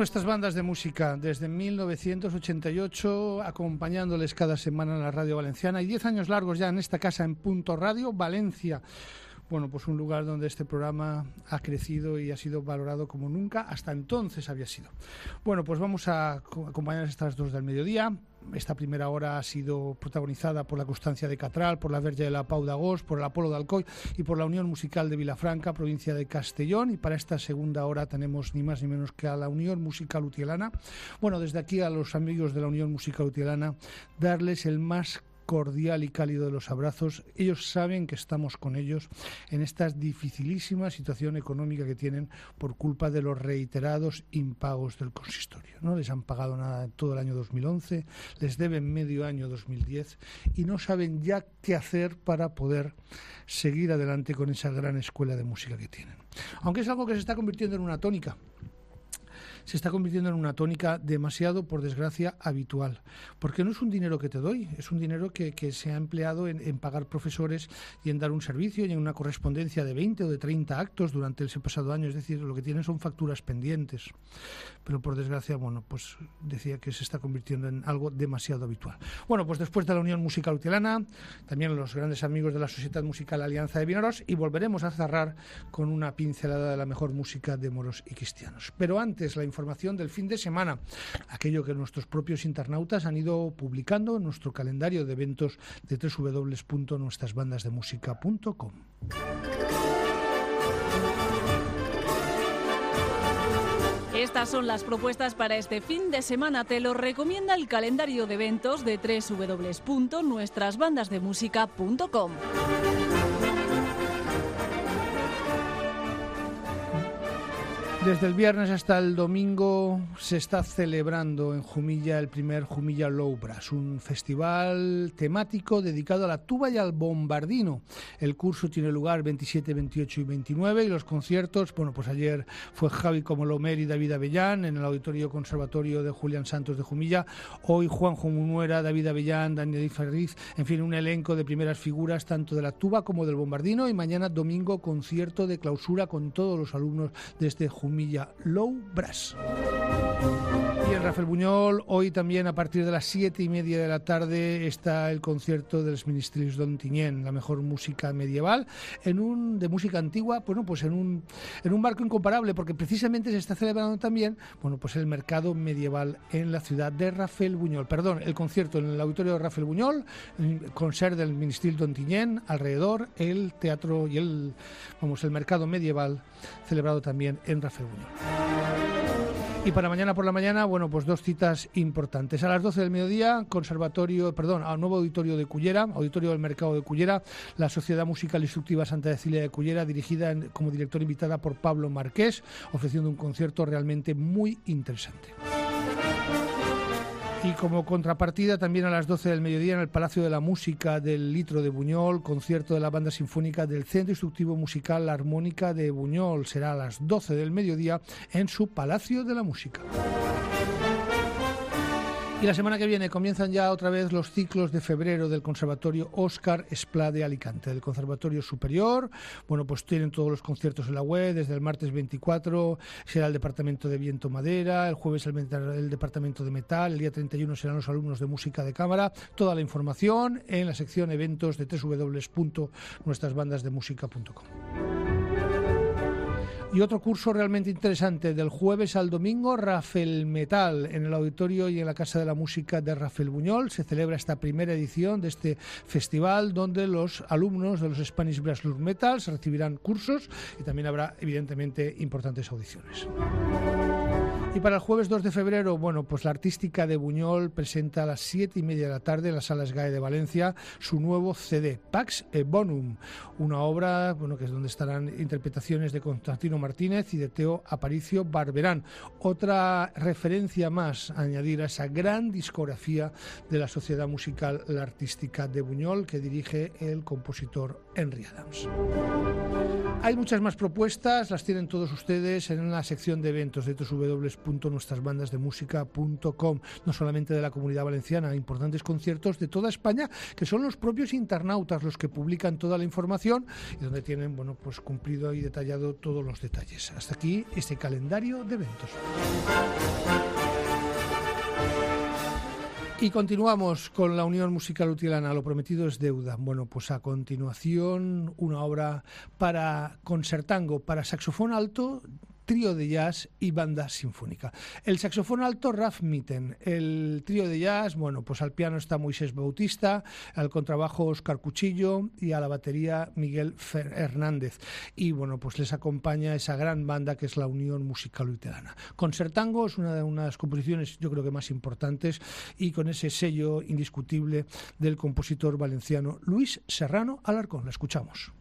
Nuestras bandas de música desde 1988, acompañándoles cada semana en la radio valenciana y 10 años largos ya en esta casa en Punto Radio, Valencia bueno, pues un lugar donde este programa ha crecido y ha sido valorado como nunca hasta entonces había sido. Bueno, pues vamos a acompañar estas dos del mediodía. Esta primera hora ha sido protagonizada por la Constancia de Catral, por la Verge de la Pau d'Agost, por el Apolo de Alcoy y por la Unión Musical de Vilafranca, provincia de Castellón. Y para esta segunda hora tenemos ni más ni menos que a la Unión Musical Utielana. Bueno, desde aquí a los amigos de la Unión Musical Utielana, darles el más cordial y cálido de los abrazos. Ellos saben que estamos con ellos en esta dificilísima situación económica que tienen por culpa de los reiterados impagos del consistorio. No les han pagado nada todo el año 2011, les deben medio año 2010 y no saben ya qué hacer para poder seguir adelante con esa gran escuela de música que tienen. Aunque es algo que se está convirtiendo en una tónica se está convirtiendo en una tónica demasiado, por desgracia, habitual. Porque no es un dinero que te doy, es un dinero que, se ha empleado en, pagar profesores y en dar un servicio y en una correspondencia de 20 o de 30 actos durante ese pasado año. Es decir, lo que tienen son facturas pendientes. Pero por desgracia, bueno, pues decía que se está convirtiendo en algo demasiado habitual. Bueno, pues después de la Unión Musical Utilana, también los grandes amigos de la Sociedad Musical Alianza de Vinoros y volveremos a cerrar con una pincelada de la mejor música de moros y cristianos. Pero antes, la información del fin de semana, aquello que nuestros propios internautas han ido publicando en nuestro calendario de eventos de www.nuestrasbandasdemusica.com. Estas son las propuestas para este fin de semana. Te lo recomienda el calendario de eventos de www.nuestrasbandasdemusica.com. Desde el viernes hasta el domingo se está celebrando en Jumilla el primer Jumilla Lowbras, un festival temático dedicado a la tuba y al bombardino. El curso tiene lugar 27, 28 y 29 y los conciertos, bueno, pues ayer fue Javi Comolomer y David Avellán en el Auditorio Conservatorio de Julián Santos de Jumilla, hoy Juanjo Munuera, David Avellán, Daniel Ferriz, en fin, un elenco de primeras figuras tanto de la tuba como del bombardino y mañana domingo concierto de clausura con todos los alumnos de este Jumilla Milla Low Brass. En Rafael Buñol, hoy también a partir de las siete y media de la tarde está el concierto de los Ministerios Don Tiñén, la mejor música medieval, en un de música antigua, bueno, pues en un, en un marco incomparable, porque precisamente se está celebrando también, bueno, pues el mercado medieval en la ciudad de Rafael Buñol. Perdón, el concierto en el auditorio de Rafael Buñol, el concert del Ministerio Don Tiñén, alrededor el teatro y el, vamos, el mercado medieval celebrado también en Rafael y para mañana por la mañana, bueno, pues dos citas importantes. A las 12 del mediodía, conservatorio, perdón, al nuevo auditorio de Cullera, auditorio del mercado de Cullera, la Sociedad Musical Instructiva Santa Cecilia de Cullera, dirigida como director invitada por Pablo Marqués, ofreciendo un concierto realmente muy interesante. Y como contrapartida, también a las 12 del mediodía en el Palacio de la Música del Litro de Buñol, concierto de la Banda Sinfónica del Centro Instructivo Musical La Armónica de Buñol. Será a las 12 del mediodía en su Palacio de la Música. Y la semana que viene comienzan ya otra vez los ciclos de febrero del Conservatorio Oscar Esplá de Alicante, del Conservatorio Superior. Bueno, pues tienen todos los conciertos en la web, desde el martes 24 será el Departamento de Viento Madera, el jueves el, el Departamento de Metal, el día 31 serán los alumnos de Música de Cámara. Toda la información en la sección eventos de www.nuestrasbandasdemusica.com. Y otro curso realmente interesante del jueves al domingo, Rafael Metal, en el auditorio y en la Casa de la Música de Rafael Buñol. Se celebra esta primera edición de este festival donde los alumnos de los Spanish Brass Metal recibirán cursos y también habrá evidentemente importantes audiciones. Y para el jueves 2 de febrero, bueno, pues la artística de Buñol presenta a las 7 y media de la tarde en las salas GAE de Valencia su nuevo CD, Pax e Bonum, una obra, bueno, que es donde estarán interpretaciones de Constantino Martínez y de Teo Aparicio Barberán. Otra referencia más a añadir a esa gran discografía de la Sociedad Musical La Artística de Buñol que dirige el compositor Henry Adams. Hay muchas más propuestas, las tienen todos ustedes en la sección de eventos de www.nuestrasbandasdemusica.com, no solamente de la comunidad valenciana, importantes conciertos de toda España, que son los propios internautas los que publican toda la información y donde tienen, bueno, pues cumplido y detallado todos los detalles. Hasta aquí este calendario de eventos. Y continuamos con la Unión Musical Utilana, lo prometido es deuda. Bueno, pues a continuación una obra para concertango, para saxofón alto, trío de jazz y banda sinfónica. El saxofón alto, Raf Mitten. El trío de jazz, bueno, pues al piano está Moisés Bautista, al contrabajo Oscar Cuchillo y a la batería Miguel Hernández. Y bueno, pues les acompaña esa gran banda que es la Unión Musical Luterana. Concertango es una de unas composiciones, yo creo que más importantes, y con ese sello indiscutible del compositor valenciano Luis Serrano Alarcón. La escuchamos.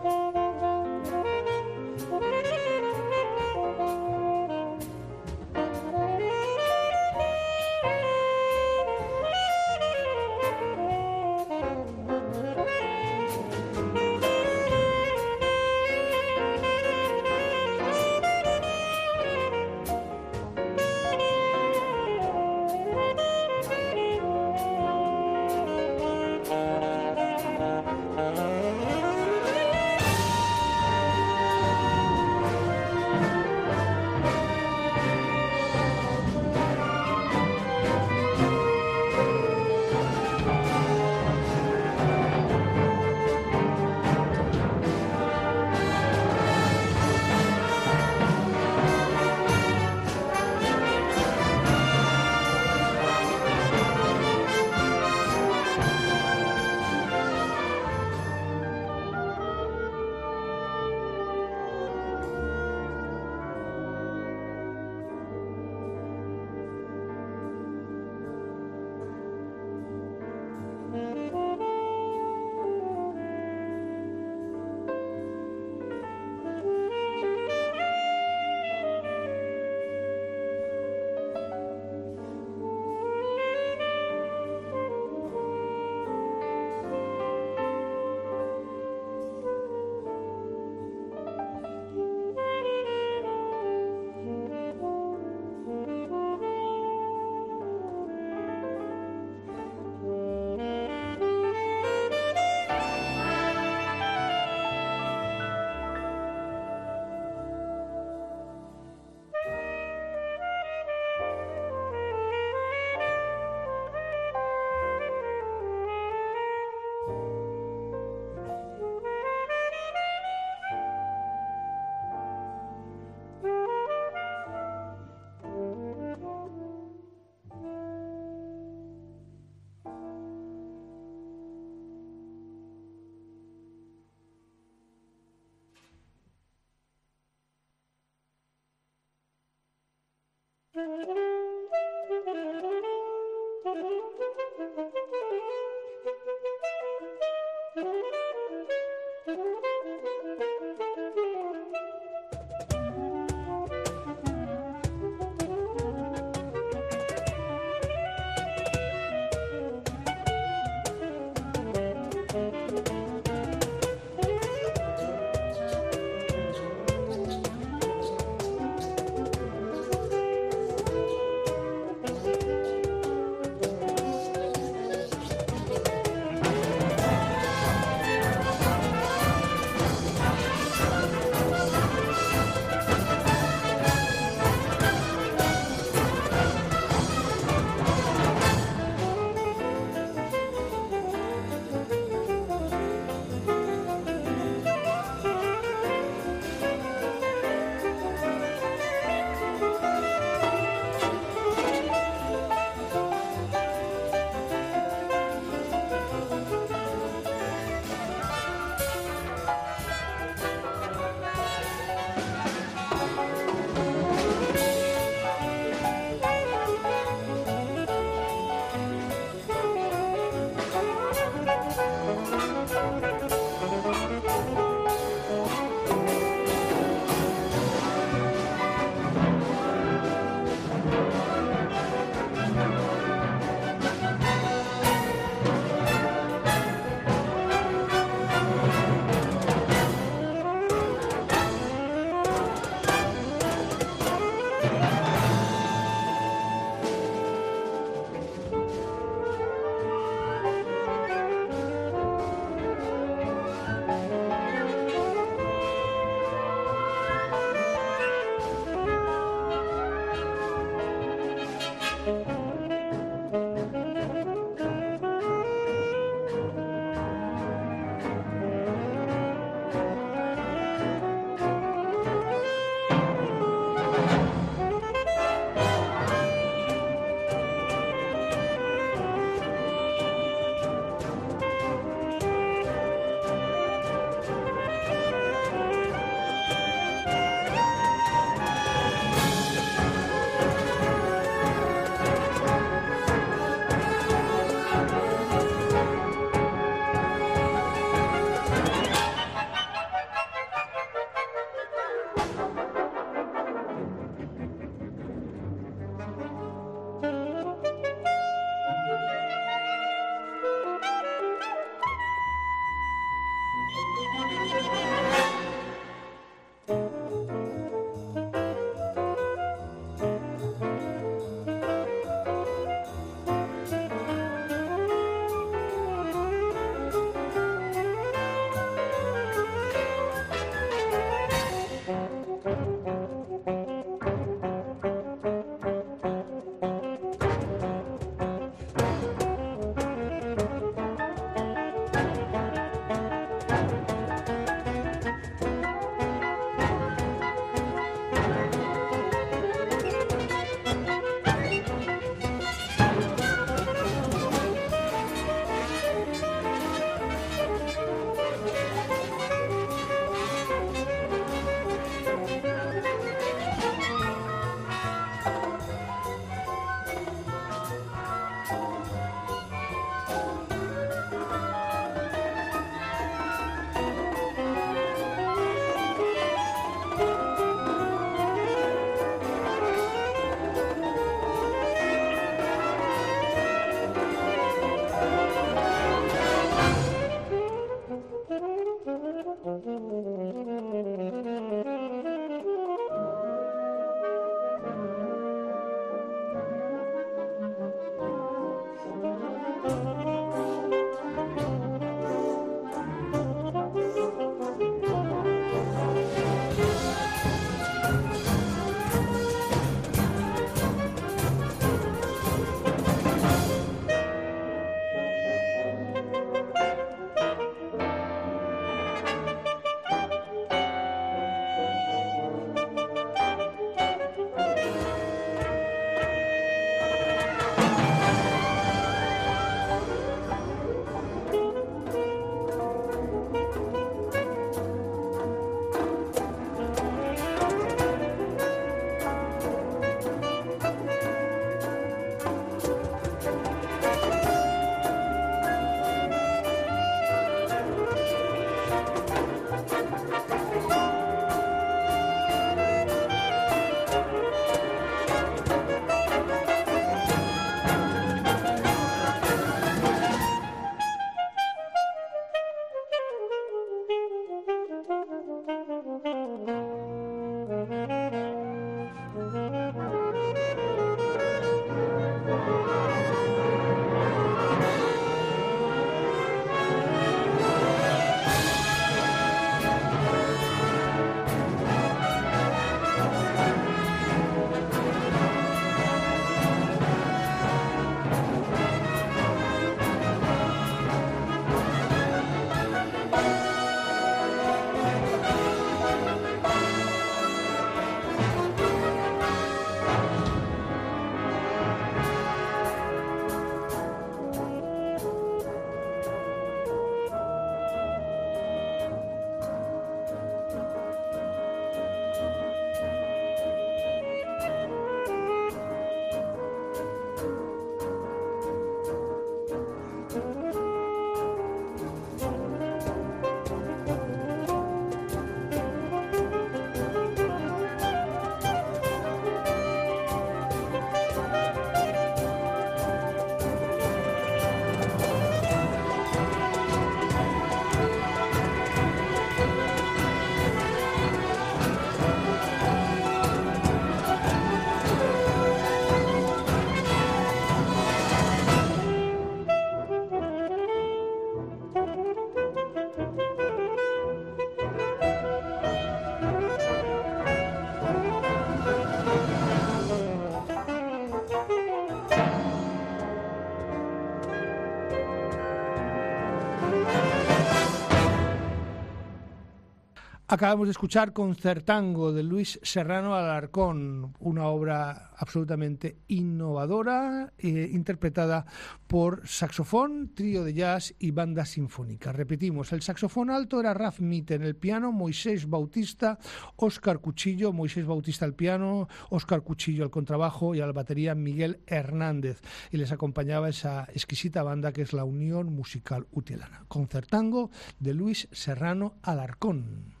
Acabamos de escuchar Concertango de Luis Serrano Alarcón, una obra absolutamente innovadora, eh, interpretada por saxofón, trío de jazz y banda sinfónica. Repetimos, el saxofón alto era Raf Mite, en el piano Moisés Bautista, Óscar Cuchillo, Moisés Bautista al piano, Óscar Cuchillo al contrabajo y a la batería Miguel Hernández. Y les acompañaba esa exquisita banda que es la Unión Musical Utilana. Concertango de Luis Serrano Alarcón.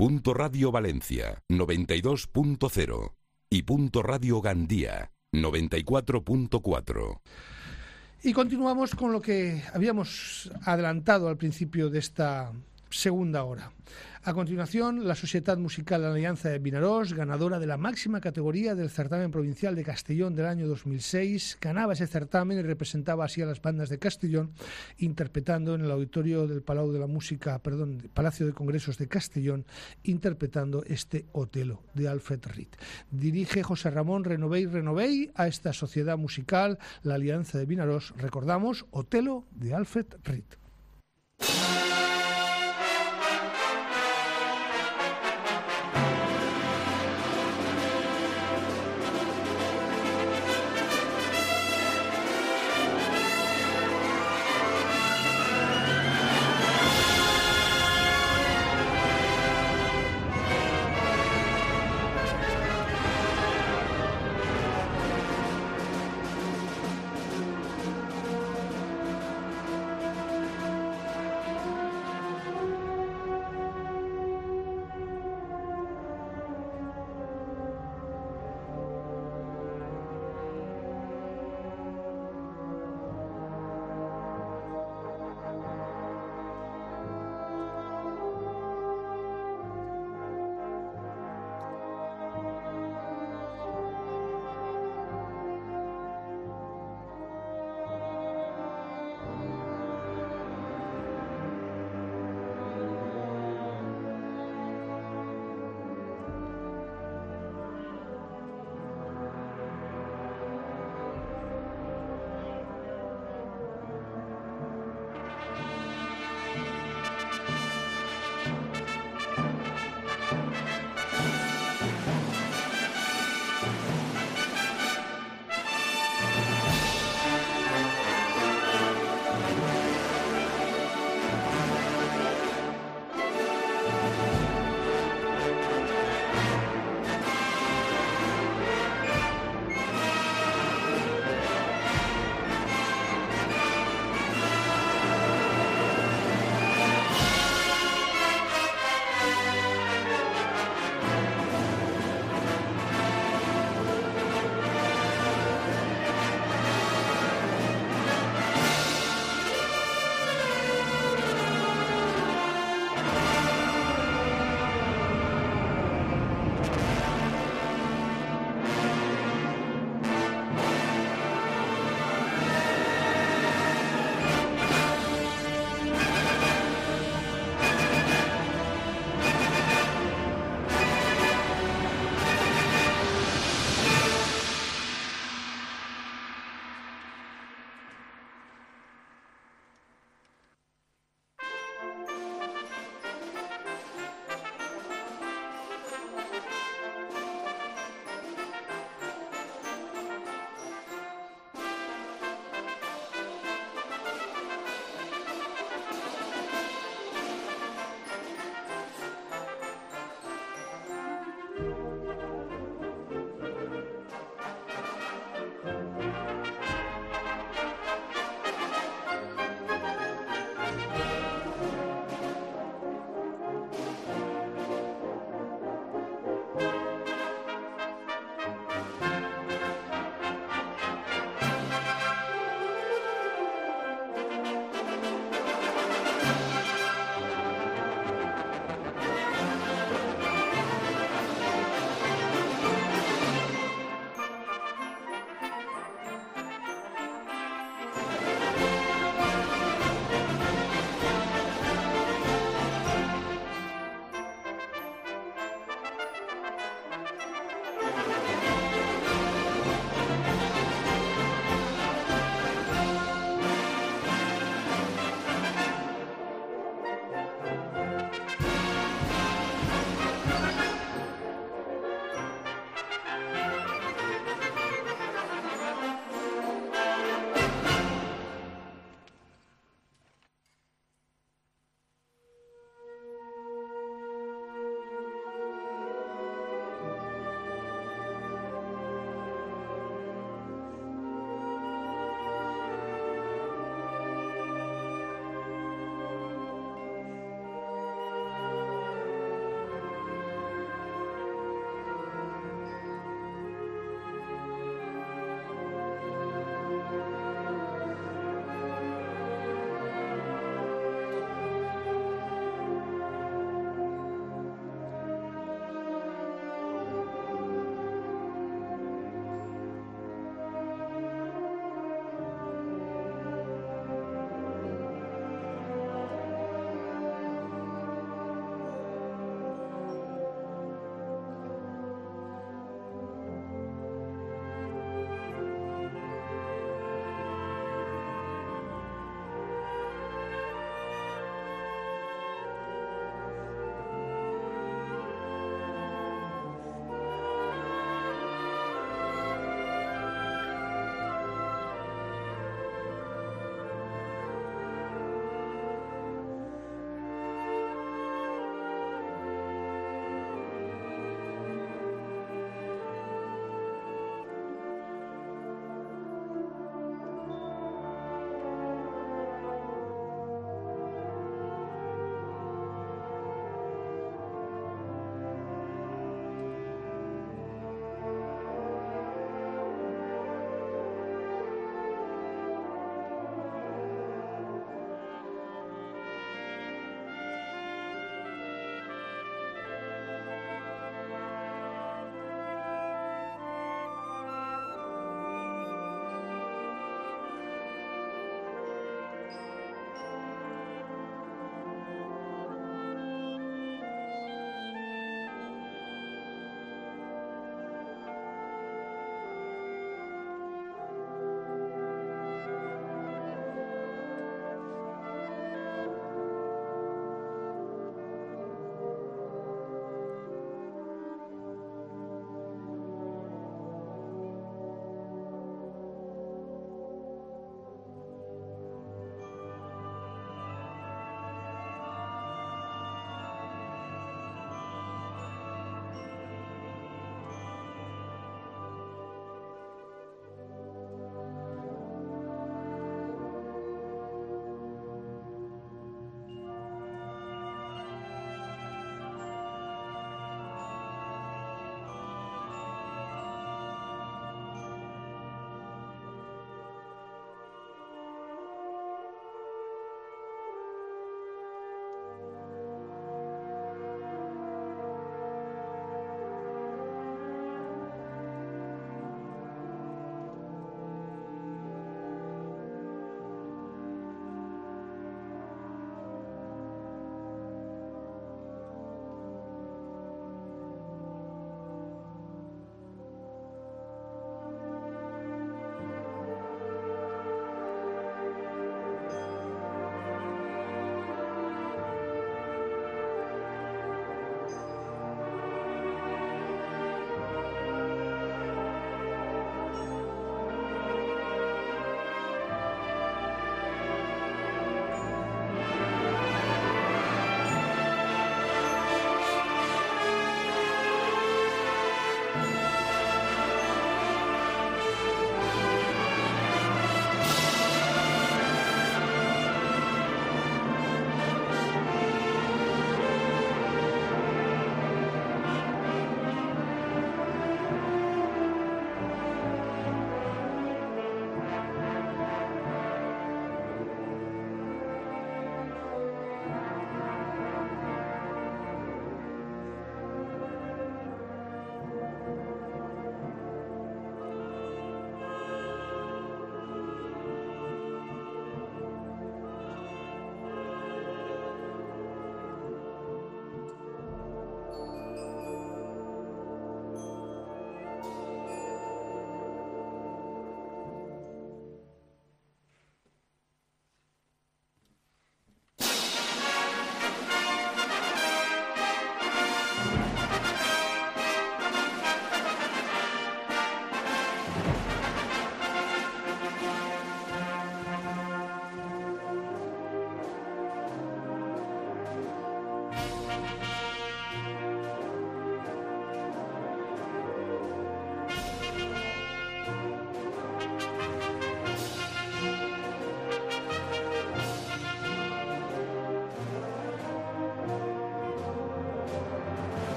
Punto Radio Valencia 92.0 y Punto Radio Gandía 94.4. Y continuamos con lo que habíamos adelantado al principio de esta segunda hora. A continuación, la Sociedad Musical Alianza de Vinarós, ganadora de la máxima categoría del certamen provincial de Castellón del año 2006, ganaba ese certamen y representaba así a las bandas de Castellón, interpretando en el auditorio del Palau de la Música, perdón, Palacio de Congresos de Castellón, interpretando este Otelo de Alfred Reed. Dirige José Ramón Renovey Renovey a esta sociedad musical, la Alianza de Vinarós, recordamos, Otelo de Alfred Reed.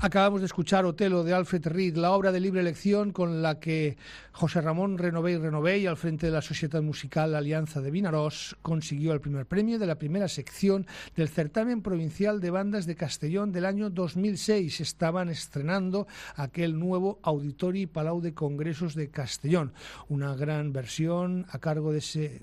Acabamos de escuchar Otelo de Alfred Reed, la obra de libre elección con la que José Ramón Renové y Renové, al frente de la Sociedad Musical Alianza de Vinarós, consiguió el primer premio de la primera sección del certamen provincial de bandas de Castellón del año 2006. Estaban estrenando aquel nuevo Auditorio y Palau de Congresos de Castellón, una gran versión a cargo de ese...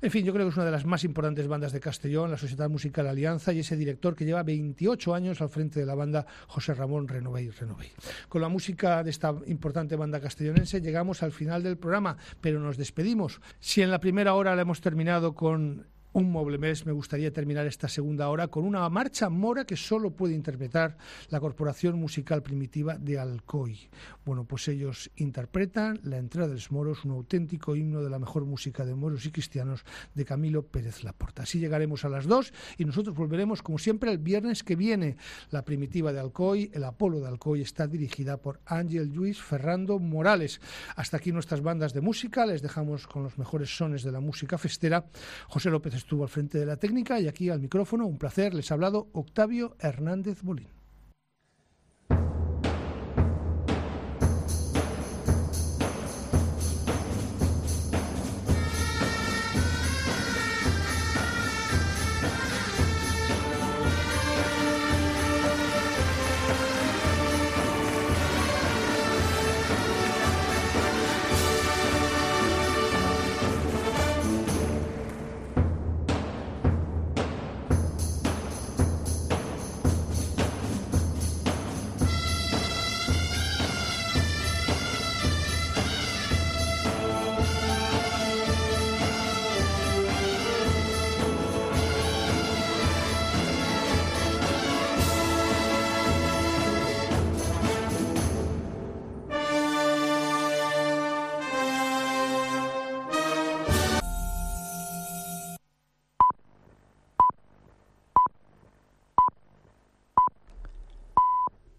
En fin, yo creo que es una de las más importantes bandas de Castellón, la Sociedad Musical Alianza, y ese director que lleva 28 años al frente de la banda, José Ramón Renové Renové. Con la música de esta importante banda castellonense llegamos al final del programa, pero nos despedimos. Si en la primera hora la hemos terminado con un mueble mes, me gustaría terminar esta segunda hora con una marcha mora que solo puede interpretar la Corporación Musical Primitiva de Alcoy. Bueno, pues ellos interpretan La entrada de los moros, un auténtico himno de la mejor música de moros y cristianos de Camilo Pérez Laporta. Así llegaremos a las dos y nosotros volveremos, como siempre, el viernes que viene. La Primitiva de Alcoy, el Apolo de Alcoy, está dirigida por Ángel Luis Ferrando Morales. Hasta aquí nuestras bandas de música, les dejamos con los mejores sones de la música festera. José López estuvo al frente de la técnica y aquí al micrófono, un placer, les ha hablado Octavio Hernández Bolín.